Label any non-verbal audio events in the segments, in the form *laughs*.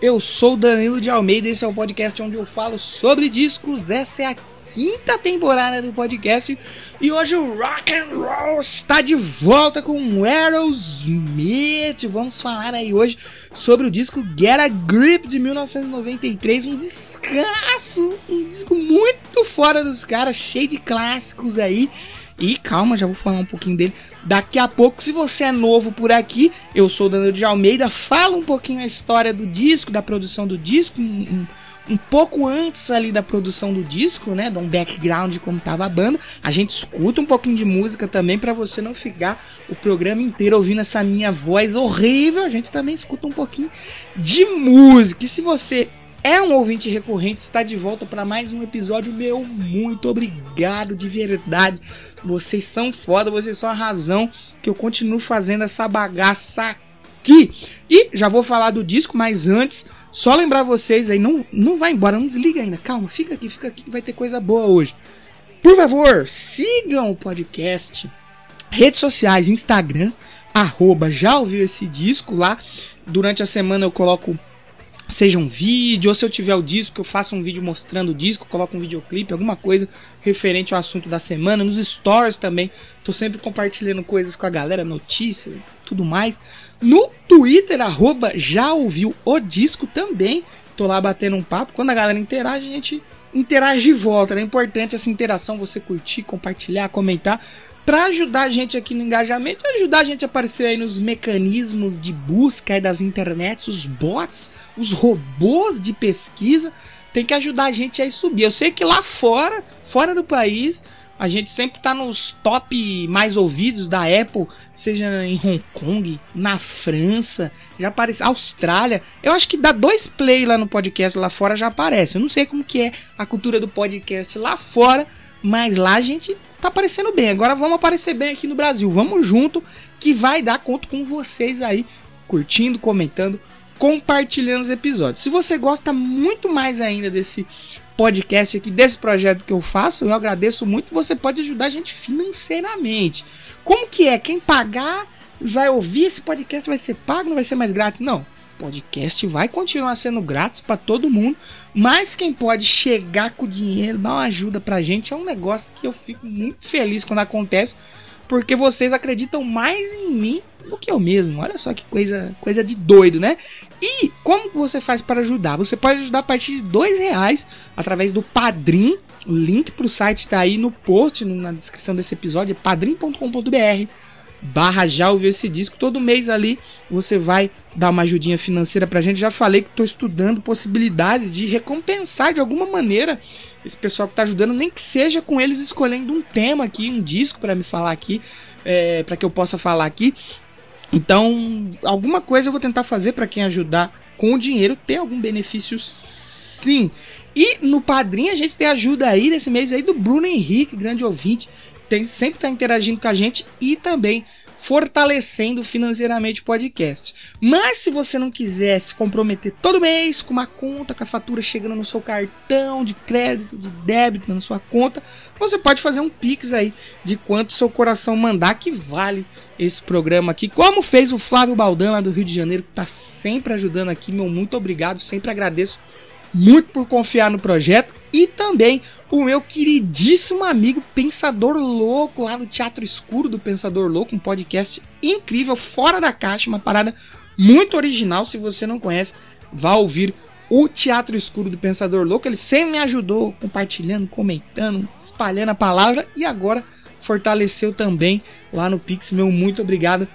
Eu sou Danilo de Almeida, esse é o podcast onde eu falo sobre discos. Essa é a quinta temporada do podcast e hoje o Rock and Roll está de volta com Aerosmith. Vamos falar aí hoje sobre o disco Get a Grip de 1993, um descasso, um disco muito fora dos caras, cheio de clássicos aí. E calma, já vou falar um pouquinho dele daqui a pouco. Se você é novo por aqui, eu sou o Danilo de Almeida. Fala um pouquinho a história do disco, da produção do disco, um, um- um pouco antes ali da produção do disco, né? Dá um background de como tava a banda. A gente escuta um pouquinho de música também para você não ficar o programa inteiro ouvindo essa minha voz horrível. A gente também escuta um pouquinho de música. E se você é um ouvinte recorrente, está de volta para mais um episódio meu. Muito obrigado de verdade. Vocês são foda, vocês são a razão que eu continuo fazendo essa bagaça aqui. E já vou falar do disco, mas antes, só lembrar vocês aí, não, não vai embora, não desliga ainda. Calma, fica aqui, fica aqui que vai ter coisa boa hoje. Por favor, sigam o podcast, redes sociais, Instagram, arroba, já ouviu esse disco lá. Durante a semana eu coloco seja um vídeo, ou se eu tiver o disco, eu faço um vídeo mostrando o disco, coloco um videoclipe, alguma coisa referente ao assunto da semana. Nos stories também, tô sempre compartilhando coisas com a galera, notícias, tudo mais. No Twitter, arroba, já ouviu o disco também. Tô lá batendo um papo. Quando a galera interage, a gente interage de volta. né? É importante essa interação, você curtir, compartilhar, comentar para ajudar a gente aqui no engajamento e ajudar a gente a aparecer aí nos mecanismos de busca aí das internets, os bots, os robôs de pesquisa, tem que ajudar a gente a subir. Eu sei que lá fora, fora do país, a gente sempre tá nos top mais ouvidos da Apple, seja em Hong Kong, na França, já aparece Austrália. Eu acho que dá dois play lá no podcast lá fora já aparece. Eu não sei como que é a cultura do podcast lá fora, mas lá a gente tá aparecendo bem. Agora vamos aparecer bem aqui no Brasil. Vamos junto, que vai dar conto com vocês aí, curtindo, comentando, compartilhando os episódios. Se você gosta muito mais ainda desse podcast aqui, desse projeto que eu faço, eu agradeço muito. Você pode ajudar a gente financeiramente. Como que é? Quem pagar vai ouvir esse podcast, vai ser pago, não vai ser mais grátis? Não. Podcast vai continuar sendo grátis para todo mundo, mas quem pode chegar com o dinheiro, dar uma ajuda pra gente, é um negócio que eu fico muito feliz quando acontece, porque vocês acreditam mais em mim do que eu mesmo. Olha só que coisa, coisa de doido, né? E como você faz para ajudar? Você pode ajudar a partir de dois reais através do Padrim. O link para o site está aí no post, na descrição desse episódio, é padrim.com.br barra já ouvir esse disco. Todo mês ali você vai dar uma ajudinha financeira pra gente. Já falei que estou estudando possibilidades de recompensar de alguma maneira esse pessoal que tá ajudando, nem que seja com eles escolhendo um tema aqui, um disco para me falar aqui, é, para que eu possa falar aqui. Então, alguma coisa eu vou tentar fazer para quem ajudar com o dinheiro ter algum benefício sim. E no Padrim a gente tem ajuda aí nesse mês aí do Bruno Henrique, grande ouvinte, tem sempre tá interagindo com a gente e também fortalecendo financeiramente o podcast. Mas se você não quiser se comprometer todo mês com uma conta, com a fatura chegando no seu cartão de crédito, de débito na sua conta, você pode fazer um pix aí de quanto seu coração mandar que vale esse programa aqui, como fez o Flávio Baldan lá do Rio de Janeiro, que tá sempre ajudando aqui, meu muito obrigado, sempre agradeço muito por confiar no projeto e também o meu queridíssimo amigo Pensador Louco lá no Teatro Escuro do Pensador Louco, um podcast incrível, fora da caixa, uma parada muito original. Se você não conhece, vá ouvir o Teatro Escuro do Pensador Louco. Ele sempre me ajudou compartilhando, comentando, espalhando a palavra e agora fortaleceu também lá no Pix. Meu muito obrigado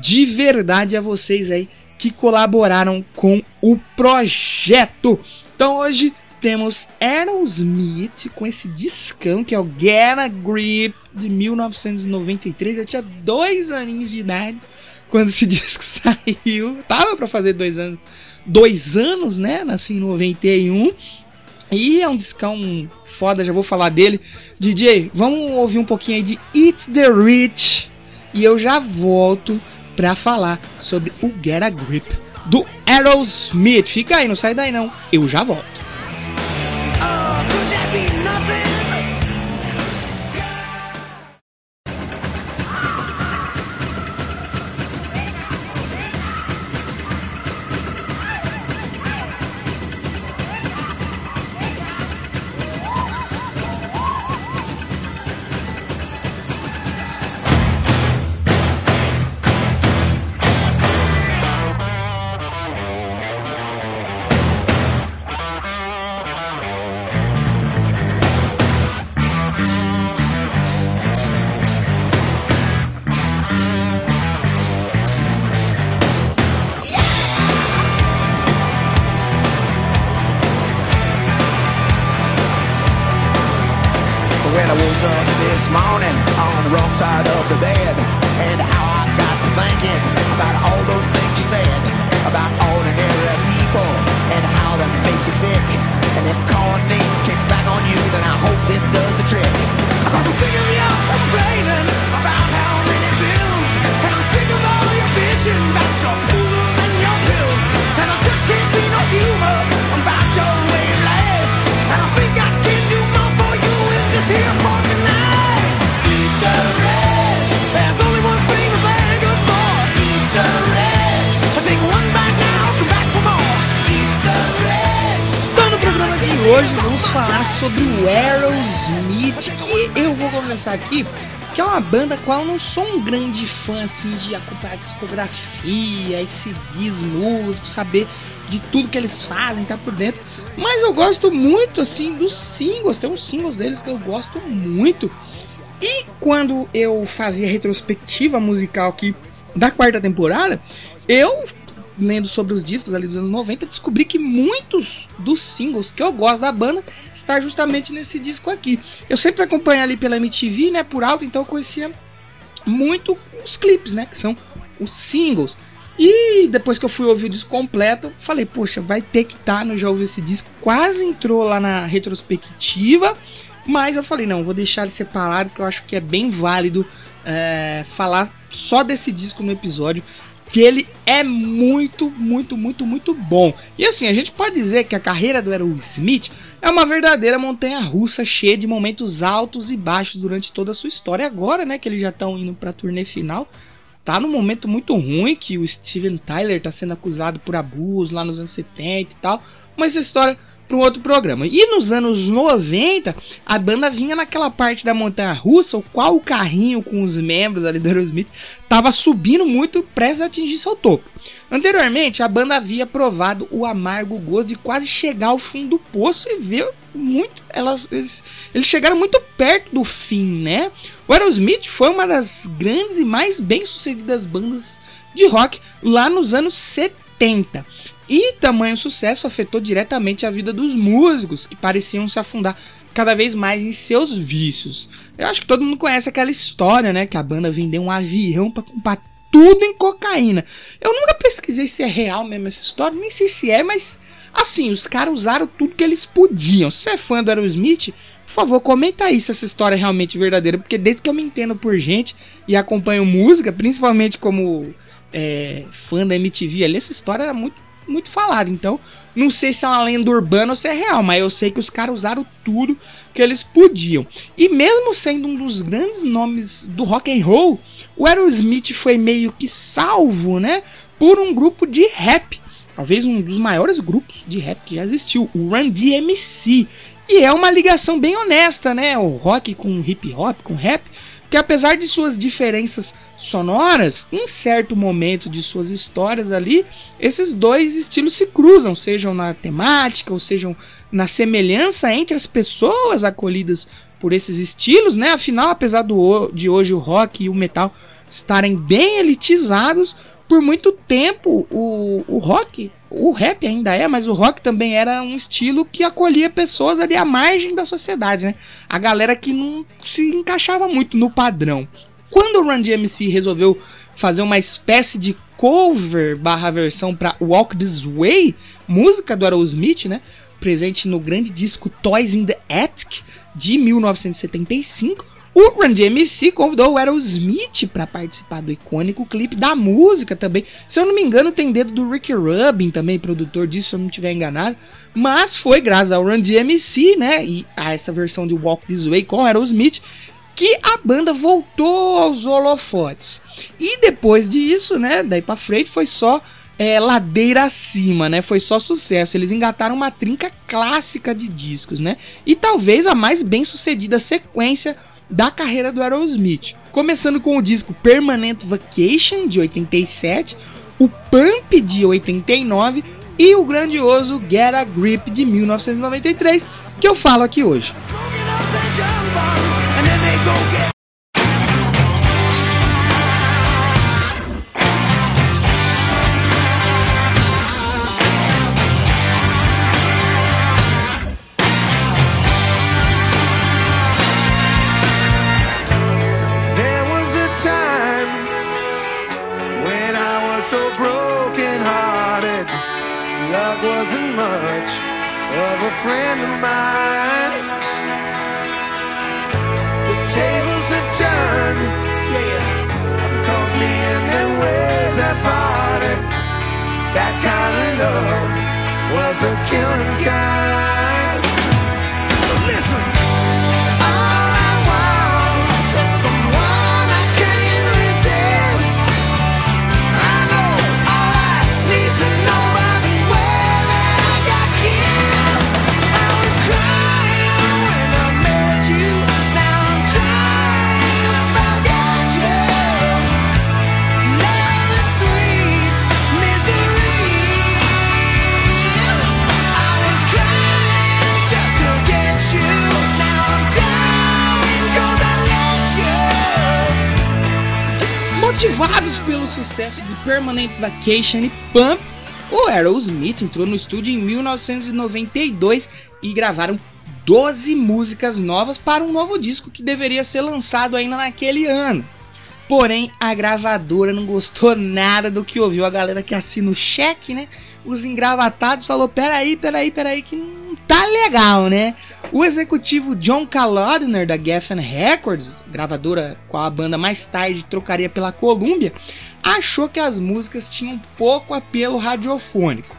de verdade a vocês aí que colaboraram com o projeto. Então hoje temos Aerosmith com esse discão que é o Get a Grip de 1993. Eu tinha dois aninhos de idade quando esse *laughs* disco saiu. Tava para fazer dois anos, dois anos, né? Nasci em 91. E é um discão foda, já vou falar dele. DJ, vamos ouvir um pouquinho aí de It's the Rich. E eu já volto pra falar sobre o Get a Grip do Aerosmith. Fica aí, não sai daí não. Eu já volto. Começar aqui, que é uma banda qual eu não sou um grande fã assim de acompanhar a discografia e seguir os músicos, saber de tudo que eles fazem, tá por dentro. Mas eu gosto muito assim dos singles, tem uns singles deles que eu gosto muito. E quando eu fazia retrospectiva musical aqui da quarta temporada, eu lendo sobre os discos ali dos anos 90, descobri que muitos dos singles que eu gosto da banda está justamente nesse disco aqui. Eu sempre acompanho ali pela MTV, né, por alto, então eu conhecia muito os clipes, né, que são os singles. E depois que eu fui ouvir o disco completo, falei, poxa, vai ter que estar tá no Já Ouvi Esse Disco. Quase entrou lá na retrospectiva, mas eu falei, não, vou deixar ele separado, porque eu acho que é bem válido é, falar só desse disco no episódio que ele é muito, muito, muito, muito bom. E assim, a gente pode dizer que a carreira do Aerosmith é uma verdadeira montanha russa cheia de momentos altos e baixos durante toda a sua história. Agora, né, que eles já estão indo para turnê final, tá num momento muito ruim que o Steven Tyler tá sendo acusado por abuso lá nos anos 70 e tal. Mas essa história para um outro programa. E nos anos 90, a banda vinha naquela parte da montanha russa, o qual o carrinho com os membros ali do Aerosmith estava subindo muito prestes a atingir seu topo. Anteriormente, a banda havia provado o amargo gosto de quase chegar ao fim do poço e ver muito. Elas, eles, eles chegaram muito perto do fim, né? O Aerosmith foi uma das grandes e mais bem-sucedidas bandas de rock lá nos anos 70. E tamanho sucesso afetou diretamente a vida dos músicos, que pareciam se afundar cada vez mais em seus vícios. Eu acho que todo mundo conhece aquela história, né? Que a banda vendeu um avião para comprar tudo em cocaína. Eu nunca pesquisei se é real mesmo essa história, nem sei se é, mas assim, os caras usaram tudo que eles podiam. Se é fã do Aerosmith, por favor, comenta aí se essa história é realmente verdadeira, porque desde que eu me entendo por gente e acompanho música, principalmente como é, fã da MTV ali, essa história era muito muito falado. Então, não sei se é uma lenda urbana ou se é real, mas eu sei que os caras usaram tudo que eles podiam. E mesmo sendo um dos grandes nomes do rock and roll, o Aerosmith foi meio que salvo, né, por um grupo de rap, talvez um dos maiores grupos de rap que já existiu, o Run DMC. E é uma ligação bem honesta, né, o rock com hip hop, com rap, que apesar de suas diferenças sonoras, em certo momento de suas histórias ali, esses dois estilos se cruzam, sejam na temática ou sejam na semelhança entre as pessoas acolhidas por esses estilos, né? Afinal, apesar do, de hoje o rock e o metal estarem bem elitizados, por muito tempo o, o rock, o rap ainda é, mas o rock também era um estilo que acolhia pessoas ali à margem da sociedade, né? A galera que não se encaixava muito no padrão. Quando o Run DMC resolveu fazer uma espécie de cover barra versão para Walk This Way, música do Aerosmith, né? Presente no grande disco Toys in the Attic de 1975. O Run DMC convidou o Aerosmith para participar do icônico clipe da música também. Se eu não me engano, tem dedo do Rick Rubin também, produtor disso, se eu não estiver enganado. Mas foi graças ao Run DMC, né, e a essa versão de Walk This Way com Aerosmith, que a banda voltou aos holofotes. E depois disso, né, daí pra frente foi só é, ladeira acima, né? Foi só sucesso. Eles engataram uma trinca clássica de discos, né? E talvez a mais bem sucedida sequência da carreira do Aerosmith. Começando com o disco Permanent Vacation de 87, o Pump de 89 e o grandioso Get a Grip de 1993, que eu falo aqui hoje. Friend of mine. The tables have turned, yeah. One calls me and then where's that party? That kind of love was the killing kind. Sucesso de Permanent Vacation e Pump, o Aerosmith entrou no estúdio em 1992 e gravaram 12 músicas novas para um novo disco que deveria ser lançado ainda naquele ano. Porém, a gravadora não gostou nada do que ouviu. A galera que assina o cheque, né? Os engravatados falou: peraí, peraí, peraí, que não tá legal, né? O executivo John Kalodner da Geffen Records, gravadora com a banda mais tarde trocaria pela Columbia, achou que as músicas tinham pouco apelo radiofônico.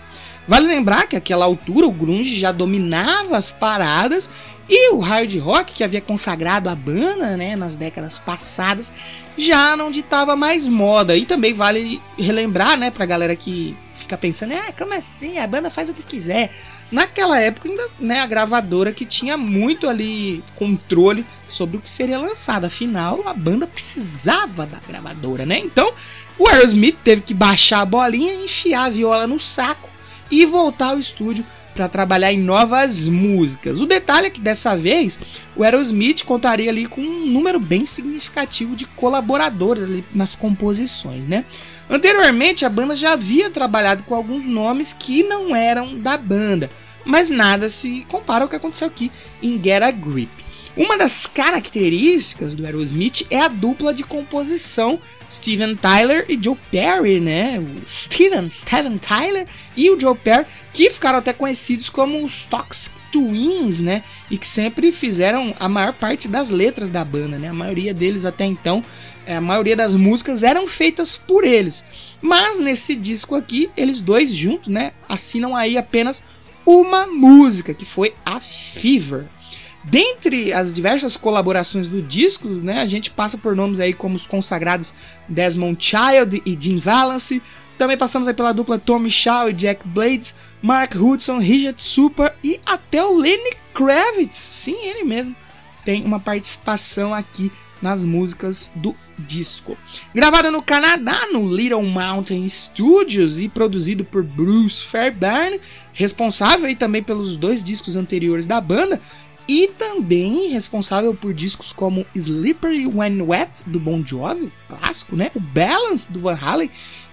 Vale lembrar que àquela altura o grunge já dominava as paradas e o hard rock que havia consagrado a banda, né, nas décadas passadas, já não ditava mais moda. E também vale relembrar, né, pra galera que fica pensando, ah, como assim? A banda faz o que quiser. Naquela época, ainda, né, a gravadora que tinha muito ali controle sobre o que seria lançado. Afinal, a banda precisava da gravadora, né? Então, o Aerosmith teve que baixar a bolinha, enfiar a viola no saco e voltar ao estúdio para trabalhar em novas músicas. O detalhe é que dessa vez o Aerosmith contaria ali com um número bem significativo de colaboradores ali nas composições, né? Anteriormente a banda já havia trabalhado com alguns nomes que não eram da banda, mas nada se compara ao que aconteceu aqui em Get a Grip. Uma das características do Aerosmith é a dupla de composição Steven Tyler e Joe Perry, né? O Steven, Steven Tyler e o Joe Perry, que ficaram até conhecidos como os Toxic Twins, né? E que sempre fizeram a maior parte das letras da banda, né? A maioria deles até então, a maioria das músicas eram feitas por eles. Mas nesse disco aqui, eles dois juntos, né? Assinam aí apenas uma música, que foi a Fever. Dentre as diversas colaborações do disco, né, a gente passa por nomes aí como os consagrados Desmond Child e Jim Valance. Também passamos aí pela dupla Tommy Shaw e Jack Blades, Mark Hudson, Richard Super e até o Lenny Kravitz. Sim, ele mesmo tem uma participação aqui nas músicas do disco. Gravado no Canadá, no Little Mountain Studios e produzido por Bruce Fairbairn, responsável aí também pelos dois discos anteriores da banda e também responsável por discos como Slippery When Wet do Bon Jovi, clássico, né? O Balance do Van Halen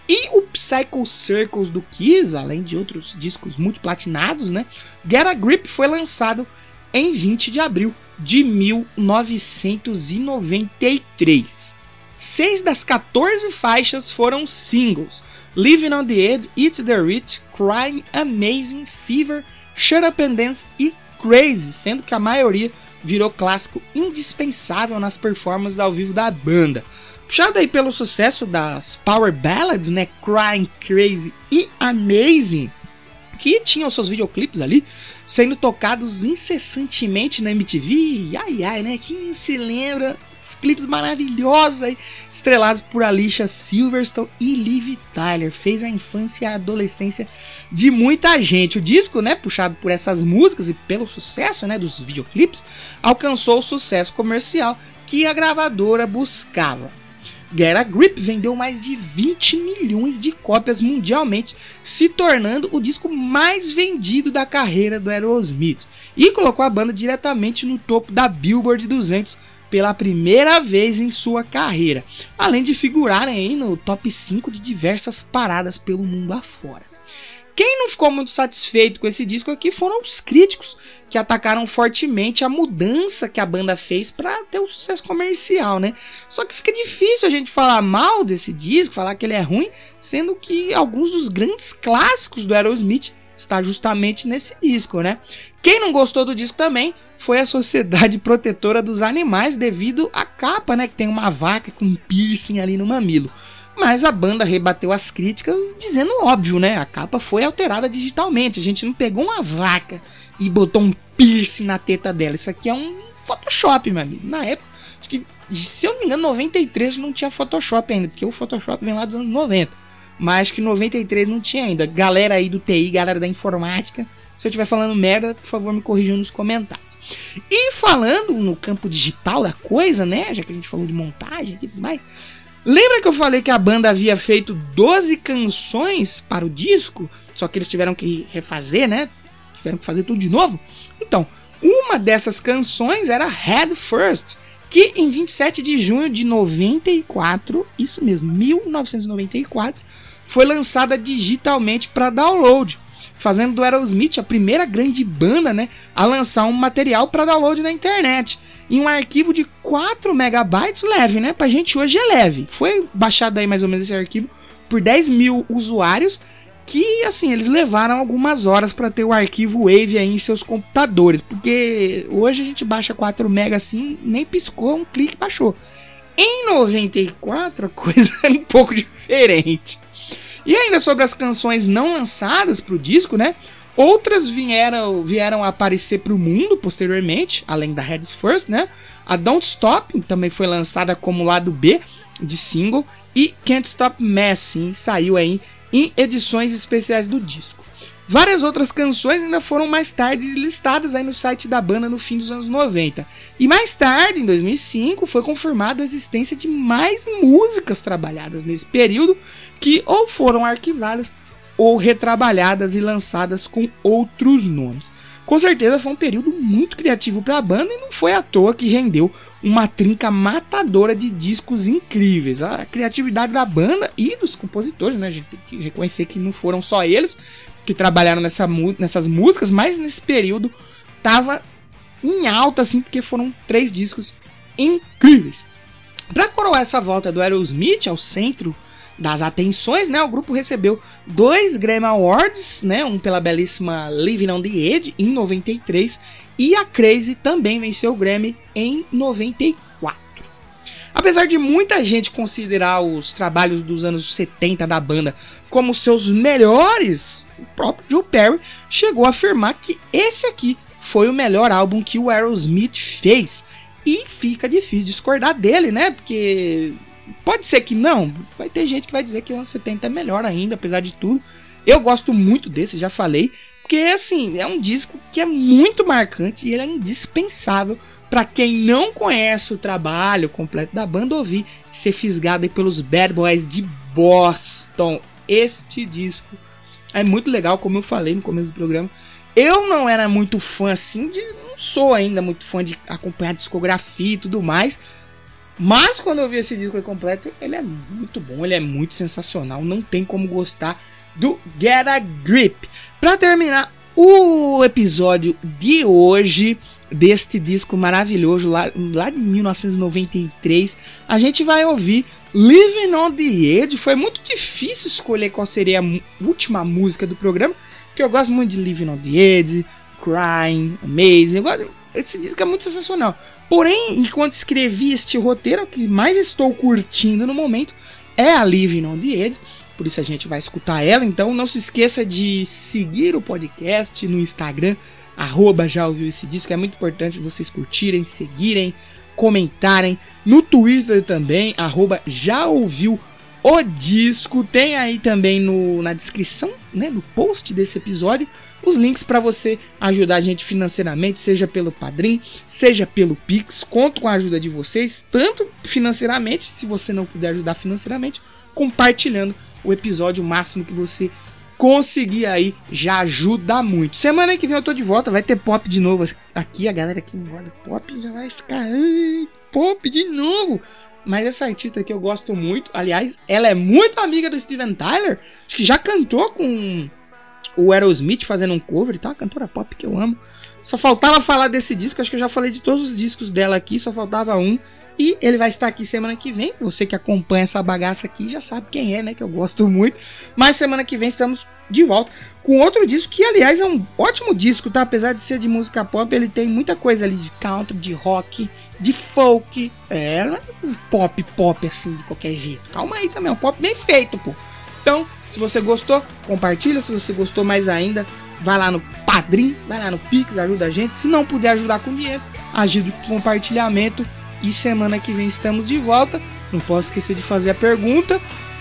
e o Psycho Circles do Kiss, além de outros discos multiplatinados, né? Get a Grip foi lançado em 20 de abril de 1993. Seis das 14 faixas foram singles: Living on the Edge, It's the Rich, Crying, Amazing, Fever, Shut Up and Dance e Crazy, sendo que a maioria virou clássico indispensável nas performances ao vivo da banda. Puxado aí pelo sucesso das Power Ballads, né? Crying, Crazy e Amazing, que tinham seus videoclipes ali sendo tocados incessantemente na MTV. Ai ai, né? Quem se lembra? Clipes maravilhosos aí, estrelados por Alicia Silverstone e Liv Tyler. Fez a infância e a adolescência de muita gente. O disco, né, puxado por essas músicas e pelo sucesso, né, dos videoclipes, alcançou o sucesso comercial que a gravadora buscava. Get a Grip vendeu mais de 20 milhões de cópias mundialmente, se tornando o disco mais vendido da carreira do Aerosmith e colocou a banda diretamente no topo da Billboard 200 pela primeira vez em sua carreira, além de figurarem no top 5 de diversas paradas pelo mundo afora. Quem não ficou muito satisfeito com esse disco aqui foram os críticos, que atacaram fortemente a mudança que a banda fez para ter um sucesso comercial, né? Só que fica difícil a gente falar mal desse disco, falar que ele é ruim, sendo que alguns dos grandes clássicos do Aerosmith está justamente nesse disco, né? Quem não gostou do disco também foi a Sociedade *laughs* Protetora dos Animais devido à capa, né, que tem uma vaca com um piercing ali no mamilo. Mas a banda rebateu as críticas dizendo óbvio, né? A capa foi alterada digitalmente. A gente não pegou uma vaca e botou um piercing na teta dela. Isso aqui é um Photoshop, meu amigo. Na época, acho que, se eu não me engano, 93 não tinha Photoshop ainda, porque o Photoshop vem lá dos anos 90. Mas que 93 não tinha ainda. Galera aí do TI, galera da informática, se eu estiver falando merda, por favor me corrijam nos comentários. E falando no campo digital da coisa, né? Já que a gente falou de montagem e tudo mais. Lembra que eu falei que a banda havia feito 12 canções para o disco? Só que eles tiveram que refazer, né? Tiveram que fazer tudo de novo? Então, uma dessas canções era Head First, que em 27 de junho de 94, isso mesmo, 1994, foi lançada digitalmente para download, fazendo do Aerosmith a primeira grande banda, né, a lançar um material para download na internet em um arquivo de 4 megabytes leve, né? Pra gente hoje é leve. Foi baixado aí mais ou menos esse arquivo por 10 mil usuários que, assim, eles levaram algumas horas para ter o arquivo Wave aí em seus computadores, porque hoje a gente baixa 4 MB assim, nem piscou, um clique baixou. Em 94 a coisa *laughs* é um pouco diferente. E ainda sobre as canções não lançadas pro disco, né? Outras vieram, vieram a aparecer para o mundo posteriormente, além da Heads First, né? A Don't Stop também foi lançada como lado B de single e Can't Stop Messing saiu aí em edições especiais do disco. Várias outras canções ainda foram mais tarde listadas aí no site da banda no fim dos anos 90. E mais tarde, em 2005, foi confirmada a existência de mais músicas trabalhadas nesse período que ou foram arquivadas ou retrabalhadas e lançadas com outros nomes. Com certeza foi um período muito criativo para a banda e não foi à toa que rendeu uma trinca matadora de discos incríveis. A criatividade da banda e dos compositores, né? A gente tem que reconhecer que não foram só eles que trabalharam nessa, nessas músicas, mas nesse período tava em alta, assim, porque foram três discos incríveis. Para coroar essa volta do Aerosmith ao centro das atenções, né, o grupo recebeu dois Grammy Awards, né, um pela belíssima Living on the Edge em 93 e a Crazy também venceu o Grammy em 94. Apesar de muita gente considerar os trabalhos dos anos 70 da banda como seus melhores, o próprio Joe Perry chegou a afirmar que esse aqui foi o melhor álbum que o Aerosmith fez. E fica difícil discordar dele, né? Porque Pode ser que não, vai ter gente que vai dizer que o anos 70 é melhor ainda, apesar de tudo. Eu gosto muito desse, já falei, porque assim, é um disco que é muito marcante e ele é indispensável para quem não conhece o trabalho completo da banda ouvir ser fisgado pelos Bad Boys de Boston. Este disco é muito legal, como eu falei no começo do programa. Eu não era muito fã assim, de, não sou ainda muito fã de acompanhar discografia e tudo mais. Mas quando eu vi esse disco completo, ele é muito bom, ele é muito sensacional, não tem como gostar do Get a Grip. Para terminar, O episódio de hoje deste disco maravilhoso lá, lá de 1993, a gente vai ouvir Living on the Edge. Foi muito difícil escolher qual seria a última música do programa, porque eu gosto muito de Living on the Edge, Crying, Amazing. Esse disco é muito sensacional. Porém, enquanto escrevi este roteiro, o que mais estou curtindo no momento é a Living on the Edge. Por isso a gente vai escutar ela. Então não se esqueça de seguir o podcast no Instagram, arroba já ouviu esse disco. É muito importante vocês curtirem, seguirem, comentarem. No Twitter também, arroba já ouviu o disco. Tem aí também no, na descrição, né, no post desse episódio, os links para você ajudar a gente financeiramente, seja pelo Padrim, seja pelo Pix. Conto com a ajuda de vocês, tanto financeiramente, se você não puder ajudar financeiramente, compartilhando o episódio máximo que você conseguir aí já ajuda muito. Semana que vem eu tô de volta, vai ter pop de novo aqui. A galera que gosta pop já vai ficar pop de novo. Mas essa artista que eu gosto muito, aliás, ela é muito amiga do Steven Tyler, acho que já cantou com o Aerosmith fazendo um cover, tá? Uma cantora pop que eu amo. Só faltava falar desse disco, acho que eu já falei de todos os discos dela aqui, só faltava um. E ele vai estar aqui semana que vem. Você que acompanha essa bagaça aqui já sabe quem é, né? Que eu gosto muito. Mas semana que vem estamos de volta com outro disco que, aliás, é um ótimo disco, tá? Apesar de ser de música pop, ele tem muita coisa ali de country, de rock, de folk. É, não é um pop pop assim de qualquer jeito. Calma aí também, é um pop bem feito, pô. Então, se você gostou, compartilha. Se você gostou mais ainda, vai lá no Padrim, vai lá no Pix, ajuda a gente. Se não puder ajudar com dinheiro, ajude com compartilhamento. E semana que vem estamos de volta. Não posso esquecer de fazer a pergunta.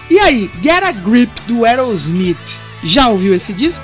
E aí, Get a Grip do Aerosmith. Já ouviu esse disco?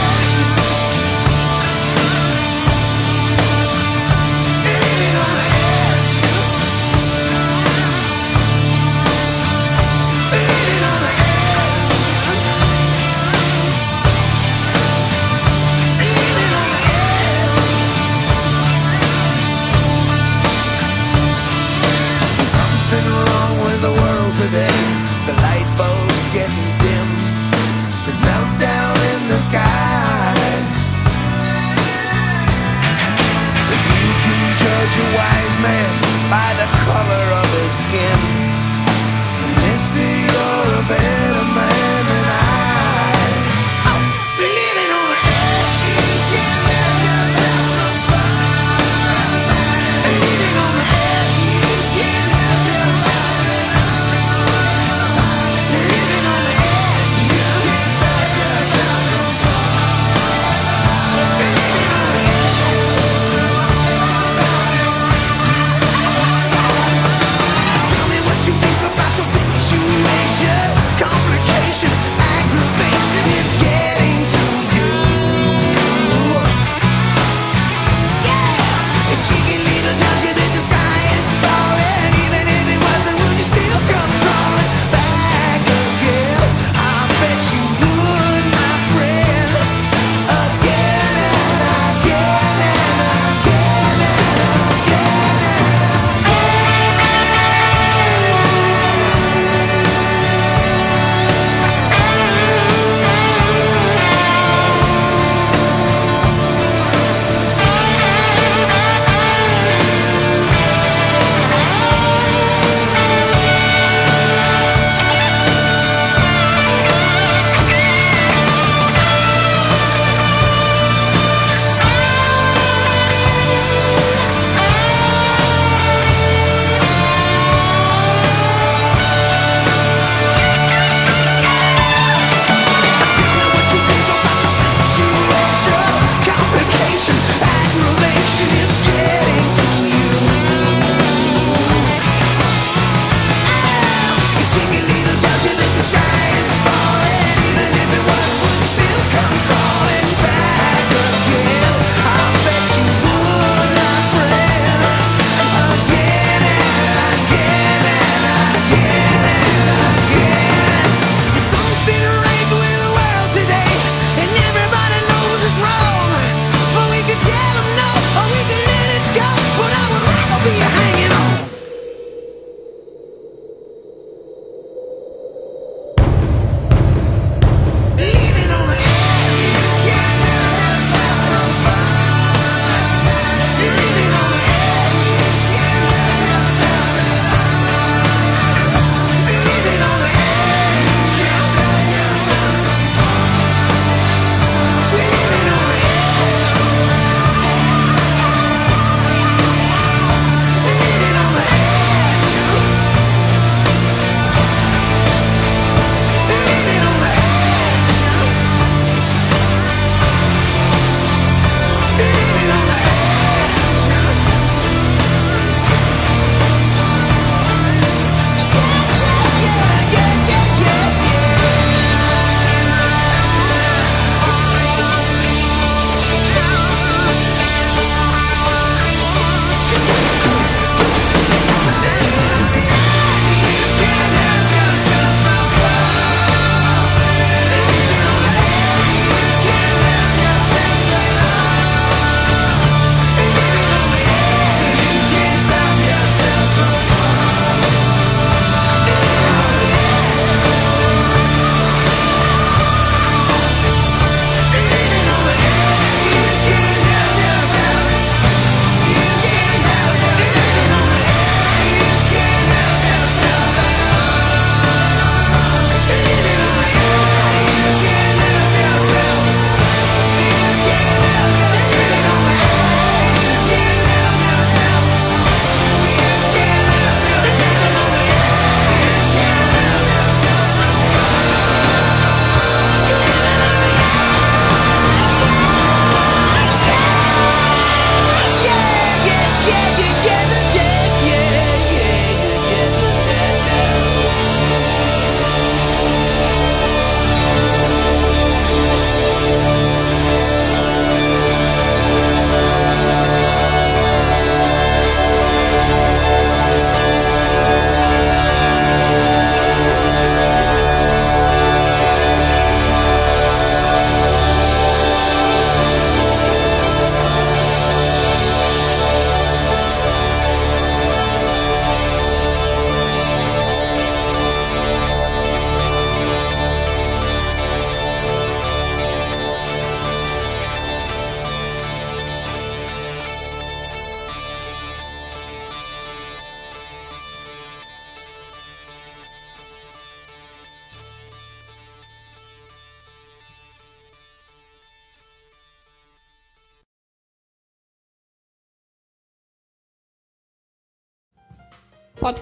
sky. If you can judge a wise man by the color of his skin